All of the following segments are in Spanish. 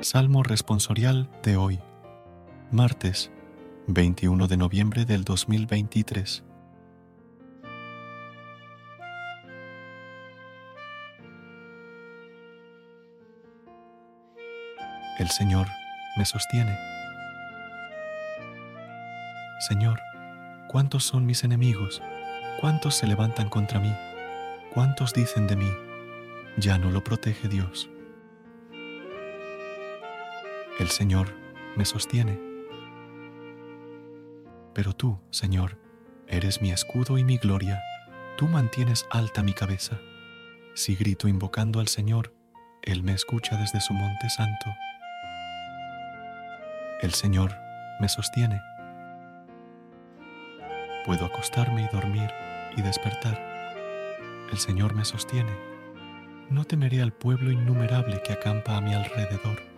Salmo responsorial de hoy, martes 21 de noviembre del 2023. El Señor me sostiene. Señor, ¿cuántos son mis enemigos? ¿Cuántos se levantan contra mí? ¿Cuántos dicen de mí? Ya no lo protege Dios. El Señor me sostiene. Pero tú, Señor, eres mi escudo y mi gloria. Tú mantienes alta mi cabeza. Si grito invocando al Señor, Él me escucha desde su monte santo. El Señor me sostiene. Puedo acostarme y dormir y despertar. El Señor me sostiene. No temeré al pueblo innumerable que acampa a mi alrededor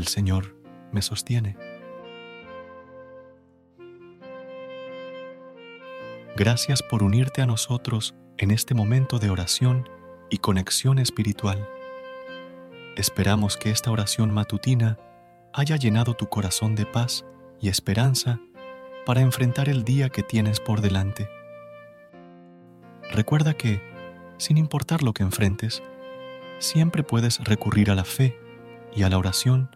el Señor me sostiene. Gracias por unirte a nosotros en este momento de oración y conexión espiritual. Esperamos que esta oración matutina haya llenado tu corazón de paz y esperanza para enfrentar el día que tienes por delante. Recuerda que, sin importar lo que enfrentes, siempre puedes recurrir a la fe y a la oración